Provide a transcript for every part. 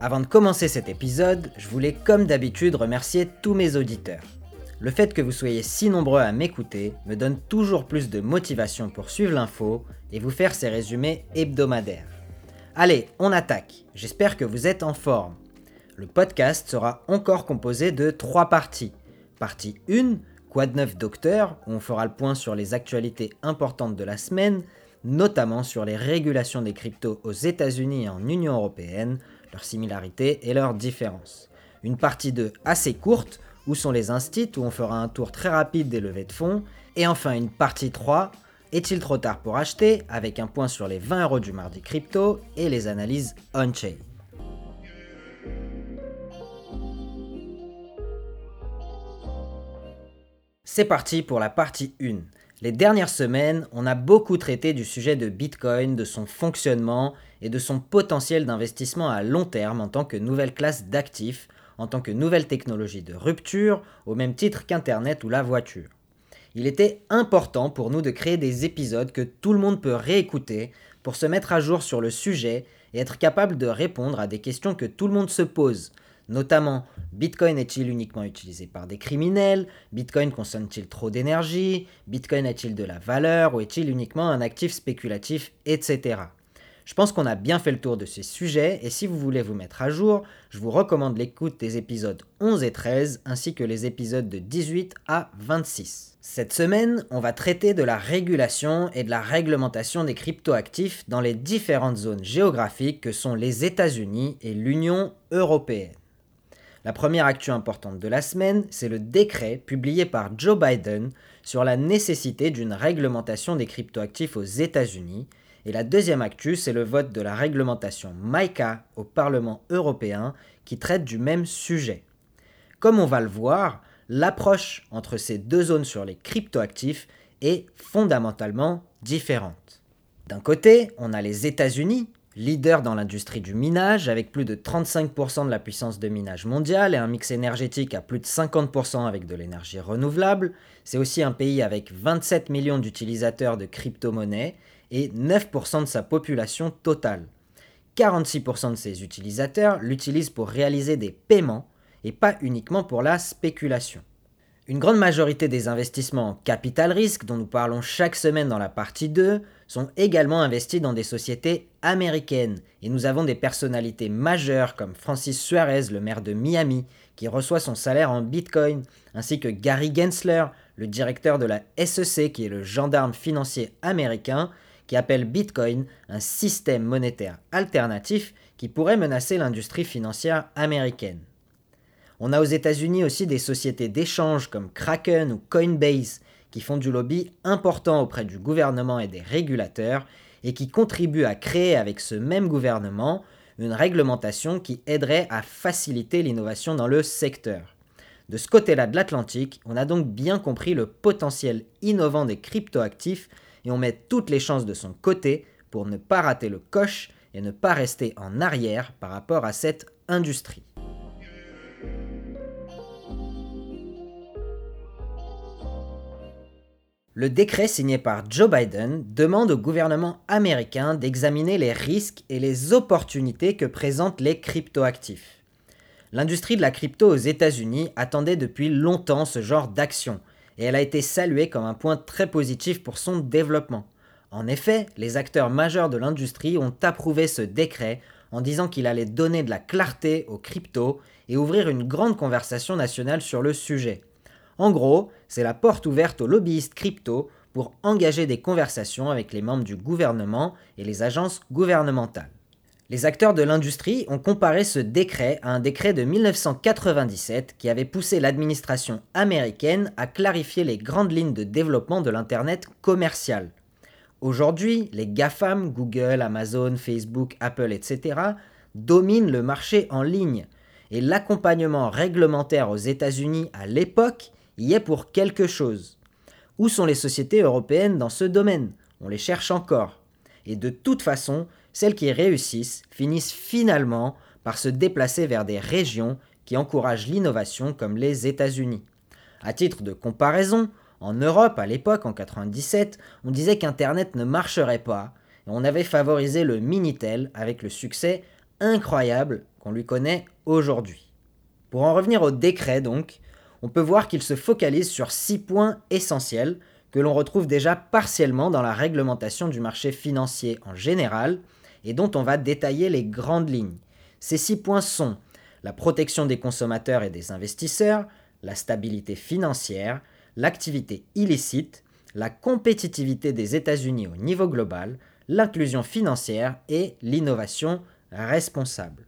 Avant de commencer cet épisode, je voulais comme d'habitude remercier tous mes auditeurs. Le fait que vous soyez si nombreux à m'écouter me donne toujours plus de motivation pour suivre l'info et vous faire ces résumés hebdomadaires. Allez, on attaque. J'espère que vous êtes en forme. Le podcast sera encore composé de trois parties. Partie 1, Quad 9 Docteur, où on fera le point sur les actualités importantes de la semaine, notamment sur les régulations des cryptos aux États-Unis et en Union européenne, leurs similarités et leurs différences. Une partie 2 assez courte, où sont les instits, où on fera un tour très rapide des levées de fonds. Et enfin une partie 3, est-il trop tard pour acheter, avec un point sur les 20 euros du mardi crypto et les analyses on-chain. C'est parti pour la partie 1. Les dernières semaines, on a beaucoup traité du sujet de Bitcoin, de son fonctionnement et de son potentiel d'investissement à long terme en tant que nouvelle classe d'actifs, en tant que nouvelle technologie de rupture, au même titre qu'Internet ou la voiture. Il était important pour nous de créer des épisodes que tout le monde peut réécouter pour se mettre à jour sur le sujet et être capable de répondre à des questions que tout le monde se pose, Notamment, Bitcoin est-il uniquement utilisé par des criminels? Bitcoin consomme-t-il trop d'énergie? Bitcoin a-t-il de la valeur ou est-il uniquement un actif spéculatif Etc. Je pense qu'on a bien fait le tour de ces sujets et si vous voulez vous mettre à jour, je vous recommande l'écoute des épisodes 11 et 13 ainsi que les épisodes de 18 à 26. Cette semaine, on va traiter de la régulation et de la réglementation des cryptoactifs dans les différentes zones géographiques que sont les États-Unis et l'Union européenne. La première actu importante de la semaine, c'est le décret publié par Joe Biden sur la nécessité d'une réglementation des cryptoactifs aux États-Unis. Et la deuxième actu, c'est le vote de la réglementation MICA au Parlement européen qui traite du même sujet. Comme on va le voir, l'approche entre ces deux zones sur les cryptoactifs est fondamentalement différente. D'un côté, on a les États-Unis leader dans l'industrie du minage, avec plus de 35% de la puissance de minage mondiale et un mix énergétique à plus de 50% avec de l'énergie renouvelable. C'est aussi un pays avec 27 millions d'utilisateurs de crypto-monnaies et 9% de sa population totale. 46% de ses utilisateurs l'utilisent pour réaliser des paiements et pas uniquement pour la spéculation. Une grande majorité des investissements en capital risque, dont nous parlons chaque semaine dans la partie 2, sont également investis dans des sociétés américaines. Et nous avons des personnalités majeures comme Francis Suarez, le maire de Miami, qui reçoit son salaire en Bitcoin, ainsi que Gary Gensler, le directeur de la SEC, qui est le gendarme financier américain, qui appelle Bitcoin un système monétaire alternatif qui pourrait menacer l'industrie financière américaine. On a aux États-Unis aussi des sociétés d'échange comme Kraken ou Coinbase qui font du lobby important auprès du gouvernement et des régulateurs et qui contribuent à créer avec ce même gouvernement une réglementation qui aiderait à faciliter l'innovation dans le secteur. De ce côté-là de l'Atlantique, on a donc bien compris le potentiel innovant des cryptoactifs et on met toutes les chances de son côté pour ne pas rater le coche et ne pas rester en arrière par rapport à cette industrie. Le décret signé par Joe Biden demande au gouvernement américain d'examiner les risques et les opportunités que présentent les cryptoactifs. L'industrie de la crypto aux États-Unis attendait depuis longtemps ce genre d'action, et elle a été saluée comme un point très positif pour son développement. En effet, les acteurs majeurs de l'industrie ont approuvé ce décret en disant qu'il allait donner de la clarté aux cryptos et ouvrir une grande conversation nationale sur le sujet. En gros, c'est la porte ouverte aux lobbyistes crypto pour engager des conversations avec les membres du gouvernement et les agences gouvernementales. Les acteurs de l'industrie ont comparé ce décret à un décret de 1997 qui avait poussé l'administration américaine à clarifier les grandes lignes de développement de l'Internet commercial. Aujourd'hui, les GAFAM, Google, Amazon, Facebook, Apple, etc., dominent le marché en ligne et l'accompagnement réglementaire aux États-Unis à l'époque y est pour quelque chose. Où sont les sociétés européennes dans ce domaine? On les cherche encore. Et de toute façon, celles qui réussissent finissent finalement par se déplacer vers des régions qui encouragent l'innovation comme les États-Unis. À titre de comparaison, en Europe, à l'époque, en 97, on disait qu'Internet ne marcherait pas, et on avait favorisé le Minitel avec le succès incroyable qu'on lui connaît aujourd'hui. Pour en revenir au décret donc, on peut voir qu'il se focalise sur six points essentiels que l'on retrouve déjà partiellement dans la réglementation du marché financier en général et dont on va détailler les grandes lignes. Ces six points sont la protection des consommateurs et des investisseurs, la stabilité financière, l'activité illicite, la compétitivité des États-Unis au niveau global, l'inclusion financière et l'innovation responsable.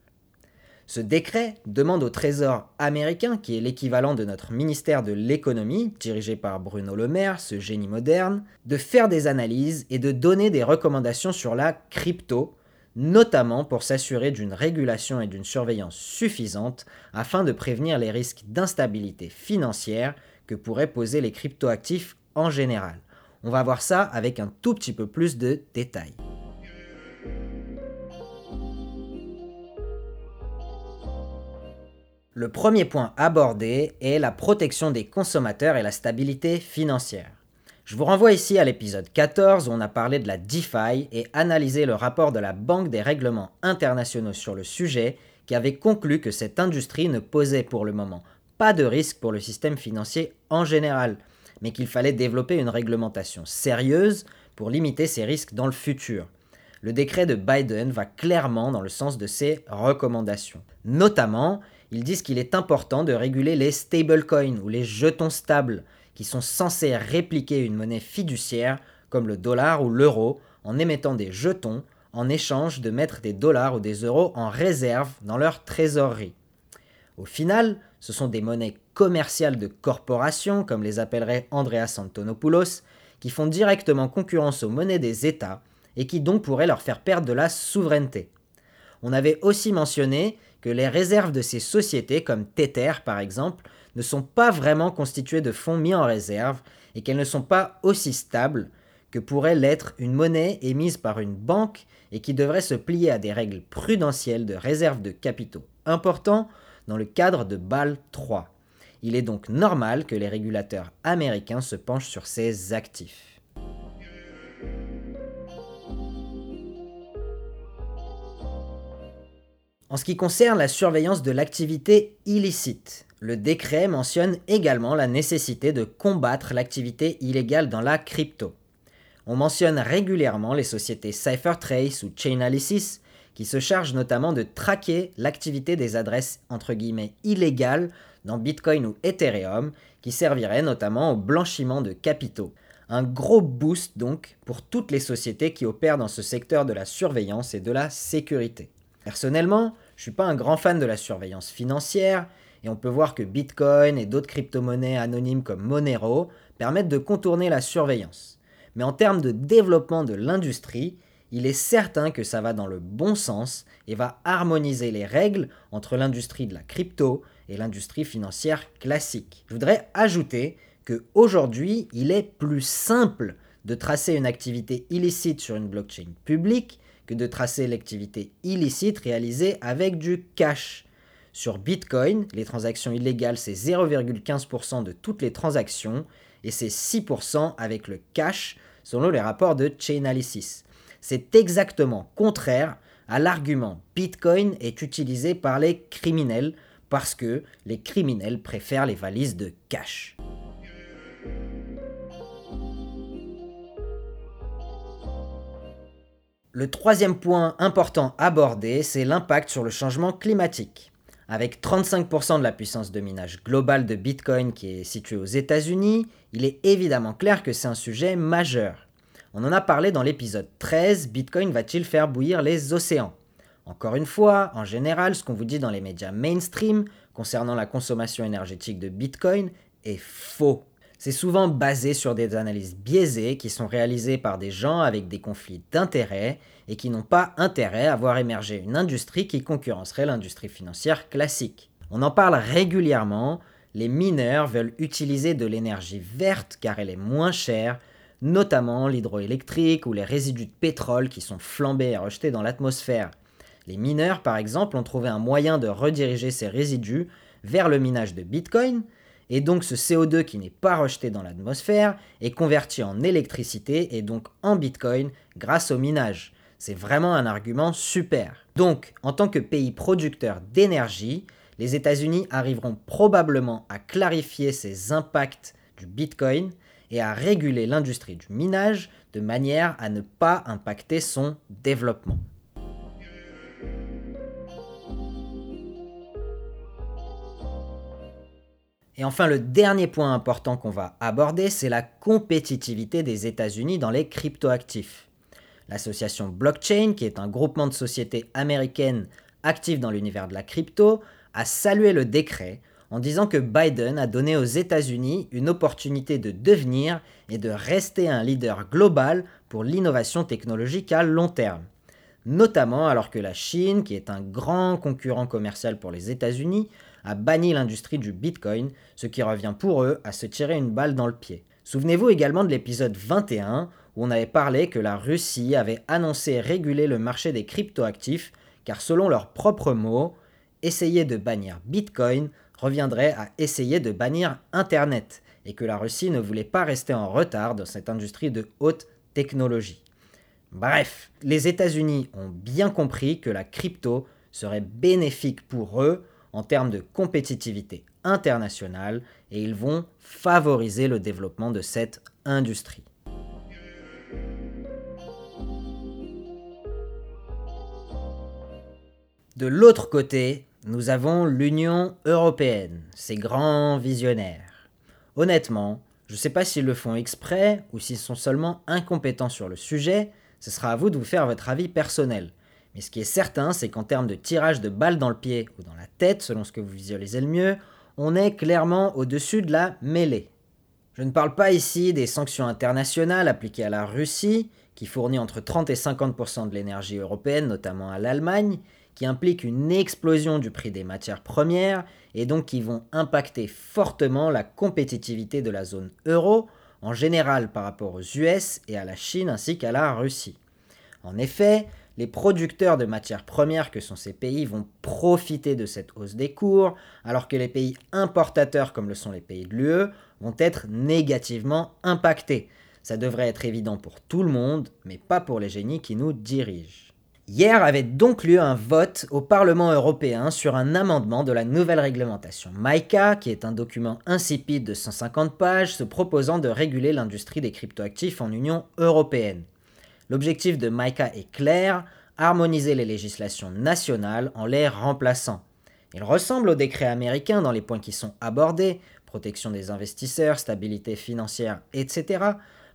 Ce décret demande au Trésor américain, qui est l'équivalent de notre ministère de l'économie, dirigé par Bruno Le Maire, ce génie moderne, de faire des analyses et de donner des recommandations sur la crypto, notamment pour s'assurer d'une régulation et d'une surveillance suffisantes afin de prévenir les risques d'instabilité financière que pourraient poser les cryptoactifs en général. On va voir ça avec un tout petit peu plus de détails. Le premier point abordé est la protection des consommateurs et la stabilité financière. Je vous renvoie ici à l'épisode 14 où on a parlé de la DeFi et analysé le rapport de la Banque des règlements internationaux sur le sujet qui avait conclu que cette industrie ne posait pour le moment pas de risque pour le système financier en général, mais qu'il fallait développer une réglementation sérieuse pour limiter ces risques dans le futur. Le décret de Biden va clairement dans le sens de ces recommandations. Notamment, ils disent qu'il est important de réguler les stablecoins ou les jetons stables, qui sont censés répliquer une monnaie fiduciaire comme le dollar ou l'euro en émettant des jetons en échange de mettre des dollars ou des euros en réserve dans leur trésorerie. Au final, ce sont des monnaies commerciales de corporations, comme les appellerait Andreas Antonopoulos, qui font directement concurrence aux monnaies des États et qui donc pourraient leur faire perdre de la souveraineté. On avait aussi mentionné que les réserves de ces sociétés, comme Tether par exemple, ne sont pas vraiment constituées de fonds mis en réserve et qu'elles ne sont pas aussi stables que pourrait l'être une monnaie émise par une banque et qui devrait se plier à des règles prudentielles de réserve de capitaux importants dans le cadre de BAL 3. Il est donc normal que les régulateurs américains se penchent sur ces actifs. En ce qui concerne la surveillance de l'activité illicite, le décret mentionne également la nécessité de combattre l'activité illégale dans la crypto. On mentionne régulièrement les sociétés CypherTrace ou Chainalysis qui se chargent notamment de traquer l'activité des adresses entre guillemets illégales dans Bitcoin ou Ethereum qui serviraient notamment au blanchiment de capitaux. Un gros boost donc pour toutes les sociétés qui opèrent dans ce secteur de la surveillance et de la sécurité. Personnellement, je ne suis pas un grand fan de la surveillance financière, et on peut voir que Bitcoin et d'autres crypto-monnaies anonymes comme Monero permettent de contourner la surveillance. Mais en termes de développement de l'industrie, il est certain que ça va dans le bon sens et va harmoniser les règles entre l'industrie de la crypto et l'industrie financière classique. Je voudrais ajouter que aujourd'hui, il est plus simple de tracer une activité illicite sur une blockchain publique que de tracer l'activité illicite réalisée avec du cash. Sur Bitcoin, les transactions illégales, c'est 0,15% de toutes les transactions et c'est 6% avec le cash selon les rapports de Chainalysis. C'est exactement contraire à l'argument Bitcoin est utilisé par les criminels parce que les criminels préfèrent les valises de cash. Le troisième point important abordé, c'est l'impact sur le changement climatique. Avec 35% de la puissance de minage globale de Bitcoin qui est située aux États-Unis, il est évidemment clair que c'est un sujet majeur. On en a parlé dans l'épisode 13, Bitcoin va-t-il faire bouillir les océans? Encore une fois, en général, ce qu'on vous dit dans les médias mainstream concernant la consommation énergétique de Bitcoin est faux. C'est souvent basé sur des analyses biaisées qui sont réalisées par des gens avec des conflits d'intérêts et qui n'ont pas intérêt à voir émerger une industrie qui concurrencerait l'industrie financière classique. On en parle régulièrement, les mineurs veulent utiliser de l'énergie verte car elle est moins chère, notamment l'hydroélectrique ou les résidus de pétrole qui sont flambés et rejetés dans l'atmosphère. Les mineurs, par exemple, ont trouvé un moyen de rediriger ces résidus vers le minage de Bitcoin, et donc ce CO2 qui n'est pas rejeté dans l'atmosphère est converti en électricité et donc en Bitcoin grâce au minage. C'est vraiment un argument super. Donc, en tant que pays producteur d'énergie, les États-Unis arriveront probablement à clarifier ces impacts du Bitcoin et à réguler l'industrie du minage de manière à ne pas impacter son développement. Et enfin, le dernier point important qu'on va aborder, c'est la compétitivité des États-Unis dans les cryptoactifs. L'association Blockchain, qui est un groupement de sociétés américaines actives dans l'univers de la crypto, a salué le décret en disant que Biden a donné aux États-Unis une opportunité de devenir et de rester un leader global pour l'innovation technologique à long terme. Notamment alors que la Chine, qui est un grand concurrent commercial pour les États-Unis, a banni l'industrie du Bitcoin, ce qui revient pour eux à se tirer une balle dans le pied. Souvenez-vous également de l'épisode 21 où on avait parlé que la Russie avait annoncé réguler le marché des cryptoactifs car selon leurs propres mots, essayer de bannir Bitcoin reviendrait à essayer de bannir Internet et que la Russie ne voulait pas rester en retard dans cette industrie de haute technologie. Bref, les États-Unis ont bien compris que la crypto serait bénéfique pour eux en termes de compétitivité internationale et ils vont favoriser le développement de cette industrie. De l'autre côté, nous avons l'Union européenne, ces grands visionnaires. Honnêtement, je ne sais pas s'ils le font exprès ou s'ils sont seulement incompétents sur le sujet, ce sera à vous de vous faire votre avis personnel. Mais ce qui est certain, c'est qu'en termes de tirage de balles dans le pied ou dans la tête, selon ce que vous visualisez le mieux, on est clairement au-dessus de la mêlée. Je ne parle pas ici des sanctions internationales appliquées à la Russie, qui fournit entre 30 et 50% de l'énergie européenne, notamment à l'Allemagne, qui impliquent une explosion du prix des matières premières et donc qui vont impacter fortement la compétitivité de la zone euro, en général par rapport aux US et à la Chine ainsi qu'à la Russie. En effet, les producteurs de matières premières que sont ces pays vont profiter de cette hausse des cours, alors que les pays importateurs comme le sont les pays de l'UE vont être négativement impactés. Ça devrait être évident pour tout le monde, mais pas pour les génies qui nous dirigent. Hier avait donc lieu un vote au Parlement européen sur un amendement de la nouvelle réglementation MICA, qui est un document insipide de 150 pages se proposant de réguler l'industrie des cryptoactifs en Union européenne. L'objectif de MICA est clair, harmoniser les législations nationales en les remplaçant. Il ressemble au décret américain dans les points qui sont abordés, protection des investisseurs, stabilité financière, etc.,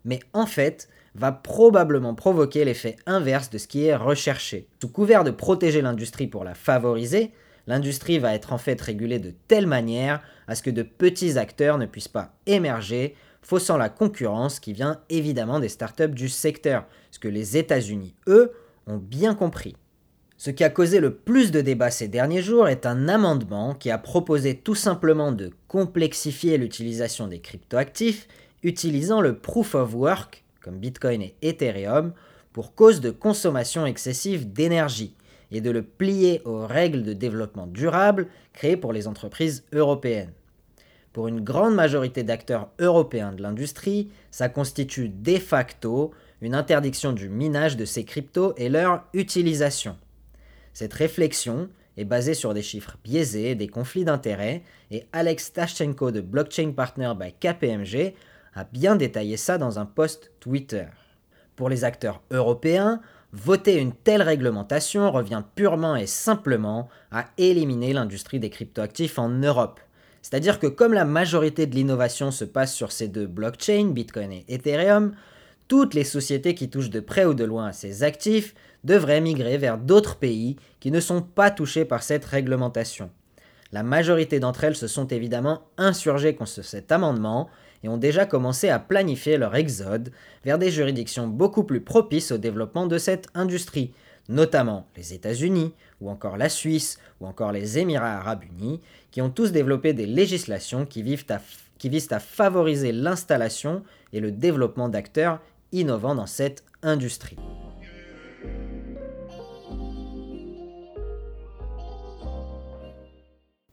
mais en fait va probablement provoquer l'effet inverse de ce qui est recherché. Sous couvert de protéger l'industrie pour la favoriser, l'industrie va être en fait régulée de telle manière à ce que de petits acteurs ne puissent pas émerger faussant la concurrence qui vient évidemment des startups du secteur, ce que les États-Unis, eux, ont bien compris. Ce qui a causé le plus de débats ces derniers jours est un amendement qui a proposé tout simplement de complexifier l'utilisation des cryptoactifs utilisant le proof of work, comme Bitcoin et Ethereum, pour cause de consommation excessive d'énergie, et de le plier aux règles de développement durable créées pour les entreprises européennes. Pour une grande majorité d'acteurs européens de l'industrie, ça constitue de facto une interdiction du minage de ces cryptos et leur utilisation. Cette réflexion est basée sur des chiffres biaisés, des conflits d'intérêts, et Alex Tashchenko de Blockchain Partner by KPMG a bien détaillé ça dans un post Twitter. Pour les acteurs européens, voter une telle réglementation revient purement et simplement à éliminer l'industrie des cryptoactifs en Europe. C'est-à-dire que comme la majorité de l'innovation se passe sur ces deux blockchains, Bitcoin et Ethereum, toutes les sociétés qui touchent de près ou de loin à ces actifs devraient migrer vers d'autres pays qui ne sont pas touchés par cette réglementation. La majorité d'entre elles se sont évidemment insurgées contre cet amendement et ont déjà commencé à planifier leur exode vers des juridictions beaucoup plus propices au développement de cette industrie, notamment les États-Unis, ou encore la Suisse, ou encore les Émirats arabes unis, qui ont tous développé des législations qui, visent à favoriser l'installation et le développement d'acteurs innovants dans cette industrie.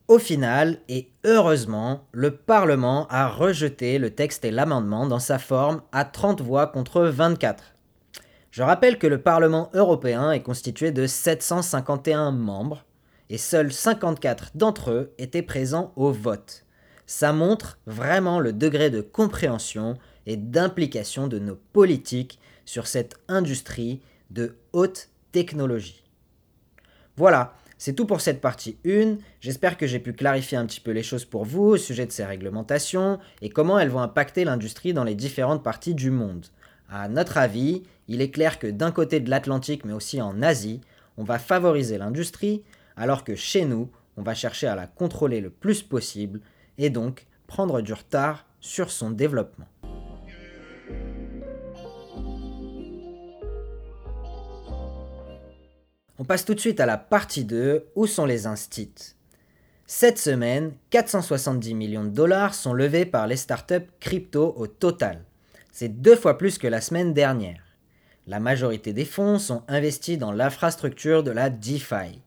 Au final, et heureusement, le Parlement a rejeté le texte et l'amendement dans sa forme à 30 voix contre 24. Je rappelle que le Parlement européen est constitué de 751 membres, et seuls 54 d'entre eux étaient présents au vote. Ça montre vraiment le degré de compréhension et d'implication de nos politiques sur cette industrie de haute technologie. Voilà, c'est tout pour cette partie 1. J'espère que j'ai pu clarifier un petit peu les choses pour vous au sujet de ces réglementations et comment elles vont impacter l'industrie dans les différentes parties du monde. À notre avis, il est clair que d'un côté de l'Atlantique mais aussi en Asie, on va favoriser l'industrie alors que chez nous, on va chercher à la contrôler le plus possible et donc prendre du retard sur son développement. On passe tout de suite à la partie 2, où sont les instits Cette semaine, 470 millions de dollars sont levés par les startups crypto au total. C'est deux fois plus que la semaine dernière. La majorité des fonds sont investis dans l'infrastructure de la DeFi.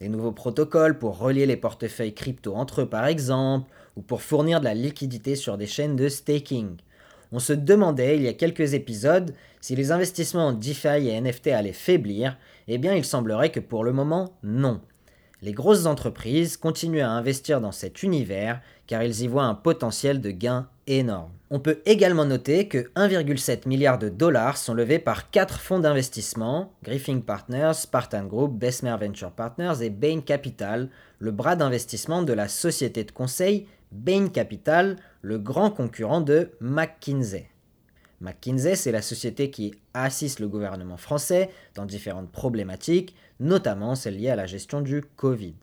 Des nouveaux protocoles pour relier les portefeuilles crypto entre eux par exemple, ou pour fournir de la liquidité sur des chaînes de staking. On se demandait il y a quelques épisodes si les investissements en DeFi et NFT allaient faiblir, eh bien il semblerait que pour le moment non. Les grosses entreprises continuent à investir dans cet univers car ils y voient un potentiel de gain énorme. On peut également noter que 1,7 milliard de dollars sont levés par 4 fonds d'investissement, Griffin Partners, Spartan Group, Bessemer Venture Partners et Bain Capital, le bras d'investissement de la société de conseil Bain Capital, le grand concurrent de McKinsey. McKinsey, c'est la société qui assiste le gouvernement français dans différentes problématiques, notamment celles liées à la gestion du Covid.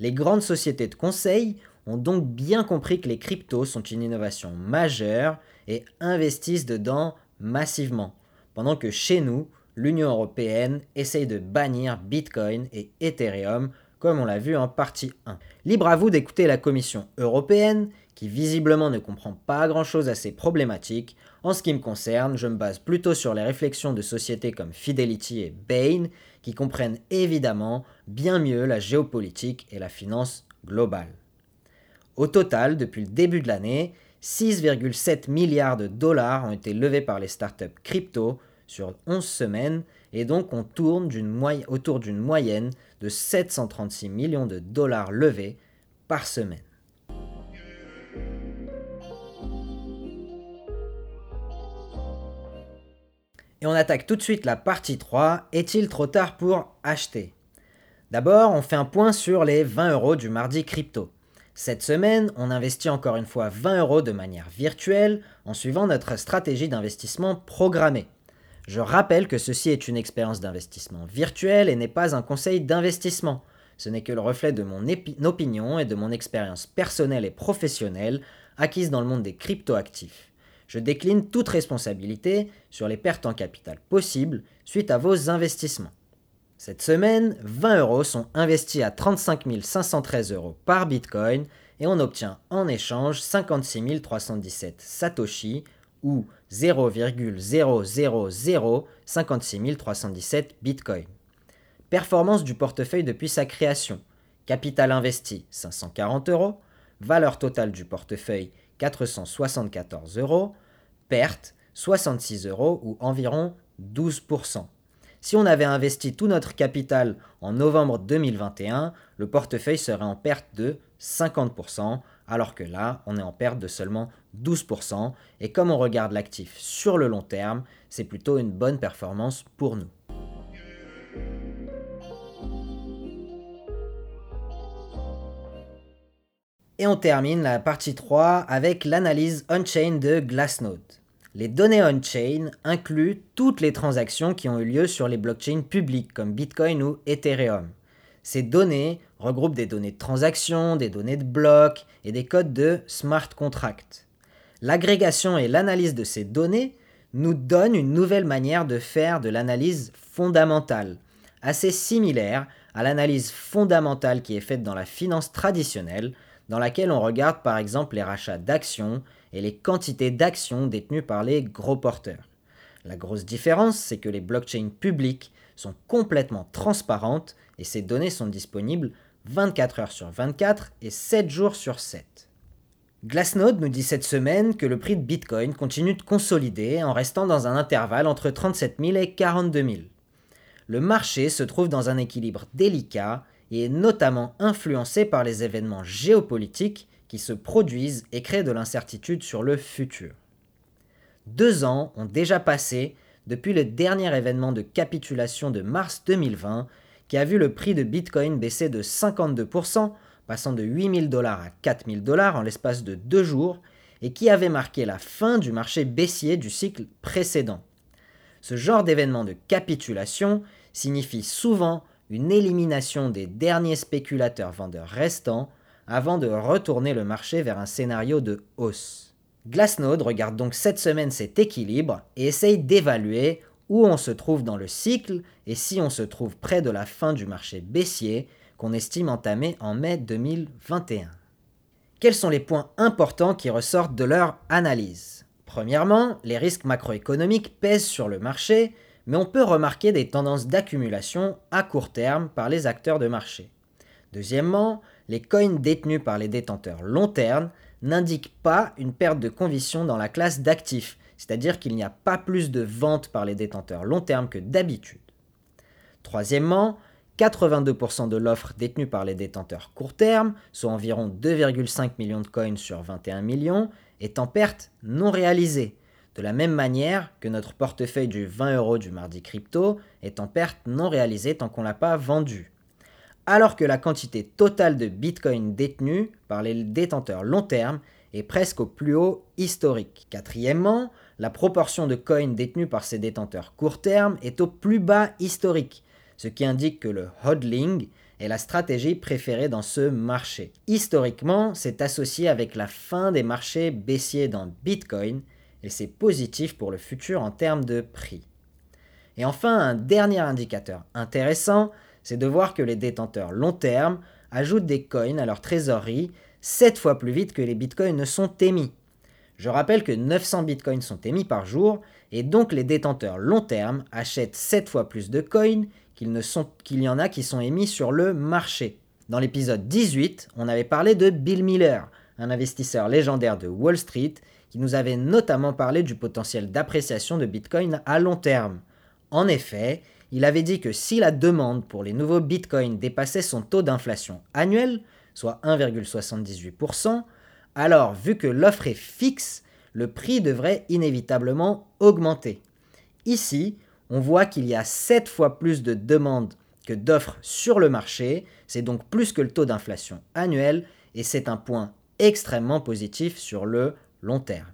Les grandes sociétés de conseil ont donc bien compris que les cryptos sont une innovation majeure et investissent dedans massivement, pendant que chez nous, l'Union européenne essaye de bannir Bitcoin et Ethereum comme on l'a vu en partie 1. Libre à vous d'écouter la Commission européenne, qui visiblement ne comprend pas grand-chose à ces problématiques. En ce qui me concerne, je me base plutôt sur les réflexions de sociétés comme Fidelity et Bain, qui comprennent évidemment bien mieux la géopolitique et la finance globale. Au total, depuis le début de l'année, 6,7 milliards de dollars ont été levés par les startups crypto sur 11 semaines, et donc on tourne autour d'une moyenne de 736 millions de dollars levés par semaine. Et on attaque tout de suite la partie 3. Est-il trop tard pour acheter? D'abord, on fait un point sur les 20 euros du mardi crypto. Cette semaine, on investit encore une fois 20 euros de manière virtuelle en suivant notre stratégie d'investissement programmée. Je rappelle que ceci est une expérience d'investissement virtuelle et n'est pas un conseil d'investissement. Ce n'est que le reflet de mon opinion et de mon expérience personnelle et professionnelle acquise dans le monde des cryptoactifs. Je décline toute responsabilité sur les pertes en capital possibles suite à vos investissements. Cette semaine, 20 euros sont investis à 35 513 euros par Bitcoin et on obtient en échange 56 317 Satoshi ou 0,00056 317 Bitcoin. Performance du portefeuille depuis sa création. Capital investi 540 euros. Valeur totale du portefeuille 474 euros. Perte 66 euros ou environ 12%. Si on avait investi tout notre capital en novembre 2021, le portefeuille serait en perte de 50%, alors que là, on est en perte de seulement 12%, et comme on regarde l'actif sur le long terme, c'est plutôt une bonne performance pour nous. Et on termine la partie 3 avec l'analyse on-chain de Glassnode. Les données on-chain incluent toutes les transactions qui ont eu lieu sur les blockchains publiques comme Bitcoin ou Ethereum. Ces données regroupent des données de transaction, des données de blocs et des codes de smart contract. L'agrégation et l'analyse de ces données nous donnent une nouvelle manière de faire de l'analyse fondamentale. assez similaire à l'analyse fondamentale qui est faite dans la finance traditionnelle, dans laquelle on regarde par exemple les rachats d'actions et les quantités d'actions détenues par les gros porteurs. La grosse différence, c'est que les blockchains publiques sont complètement transparentes et ces données sont disponibles 24 heures sur 24 et 7 jours sur 7. Glassnode nous dit cette semaine que le prix de Bitcoin continue de consolider en restant dans un intervalle entre 37 000 et 42 000. Le marché se trouve dans un équilibre délicat et est notamment influencé par les événements géopolitiques qui se produisent et créent de l'incertitude sur le futur. Deux ans ont déjà passé depuis le dernier événement de capitulation de mars 2020 qui a vu le prix de Bitcoin baisser de 52%, passant de 8000 dollars à 4000 dollars en l'espace de deux jours, et qui avait marqué la fin du marché baissier du cycle précédent. Ce genre d'événement de capitulation signifie souvent une élimination des derniers spéculateurs vendeurs restants avant de retourner le marché vers un scénario de hausse. Glassnode regarde donc cette semaine cet équilibre et essaye d'évaluer où on se trouve dans le cycle et si on se trouve près de la fin du marché baissier qu'on estime entamé en mai 2021. Quels sont les points importants qui ressortent de leur analyse? Premièrement, les risques macroéconomiques pèsent sur le marché, mais on peut remarquer des tendances d'accumulation à court terme par les acteurs de marché. Deuxièmement, les coins détenus par les détenteurs long terme n'indiquent pas une perte de conviction dans la classe d'actifs, c'est-à-dire qu'il n'y a pas plus de ventes par les détenteurs long terme que d'habitude. Troisièmement, 82% de l'offre détenue par les détenteurs court terme, soit environ 2,5 millions de coins sur 21 millions, est en perte non réalisée, de la même manière que notre portefeuille du 20 euros du mardi crypto est en perte non réalisée tant qu'on ne l'a pas vendu. Alors que la quantité totale de Bitcoin détenue par les détenteurs long terme est presque au plus haut historique. Quatrièmement, la proportion de coins détenus par ces détenteurs court terme est au plus bas historique, ce qui indique que le hodling est la stratégie préférée dans ce marché. Historiquement, c'est associé avec la fin des marchés baissiers dans Bitcoin et c'est positif pour le futur en termes de prix. Et enfin, un dernier indicateur intéressant, c'est de voir que les détenteurs long terme ajoutent des coins à leur trésorerie 7 fois plus vite que les bitcoins ne sont émis. Je rappelle que 900 bitcoins sont émis par jour et donc les détenteurs long terme achètent 7 fois plus de coins qu'il, y en a qui sont émis sur le marché. Dans l'épisode 18, on avait parlé de Bill Miller, un investisseur légendaire de Wall Street qui nous avait notamment parlé du potentiel d'appréciation de Bitcoin à long terme. En effet, il avait dit que si la demande pour les nouveaux Bitcoins dépassait son taux d'inflation annuel, soit 1,78%, alors, vu que l'offre est fixe, le prix devrait inévitablement augmenter. Ici, on voit qu'il y a 7 fois plus de demandes que d'offres sur le marché, c'est donc plus que le taux d'inflation annuel, et c'est un point extrêmement positif sur le long terme.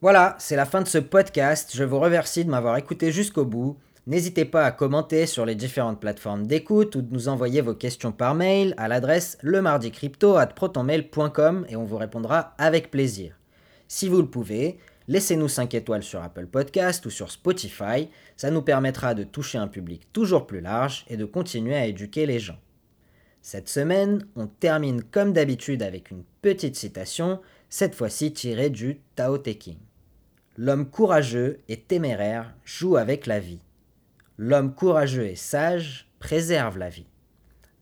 Voilà, c'est la fin de ce podcast. Je vous remercie de m'avoir écouté jusqu'au bout. N'hésitez pas à commenter sur les différentes plateformes d'écoute ou de nous envoyer vos questions par mail à l'adresse lemardicrypto@protonmail.com et on vous répondra avec plaisir. Si vous le pouvez, laissez-nous 5 étoiles sur Apple Podcast ou sur Spotify, ça nous permettra de toucher un public toujours plus large et de continuer à éduquer les gens. Cette semaine, on termine comme d'habitude avec une petite citation, cette fois-ci tirée du Tao Te Ching. L'homme courageux et téméraire joue avec la vie. L'homme courageux et sage préserve la vie.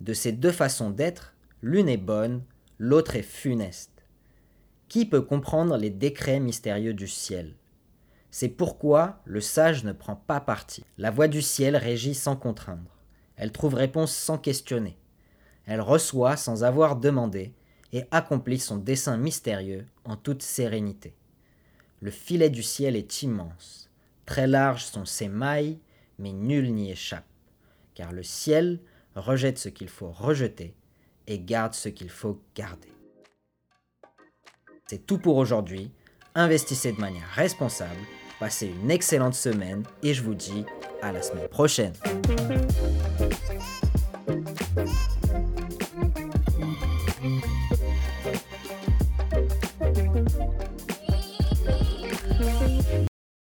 De ces deux façons d'être, l'une est bonne, l'autre est funeste. Qui peut comprendre les décrets mystérieux du ciel? C'est pourquoi le sage ne prend pas parti. La voix du ciel régit sans contraindre. Elle trouve réponse sans questionner. Elle reçoit sans avoir demandé et accomplit son dessein mystérieux en toute sérénité. Le filet du ciel est immense. Très larges sont ses mailles mais nul n'y échappe, car le ciel rejette ce qu'il faut rejeter et garde ce qu'il faut garder. C'est tout pour aujourd'hui. Investissez de manière responsable, passez une excellente semaine et je vous dis à la semaine prochaine.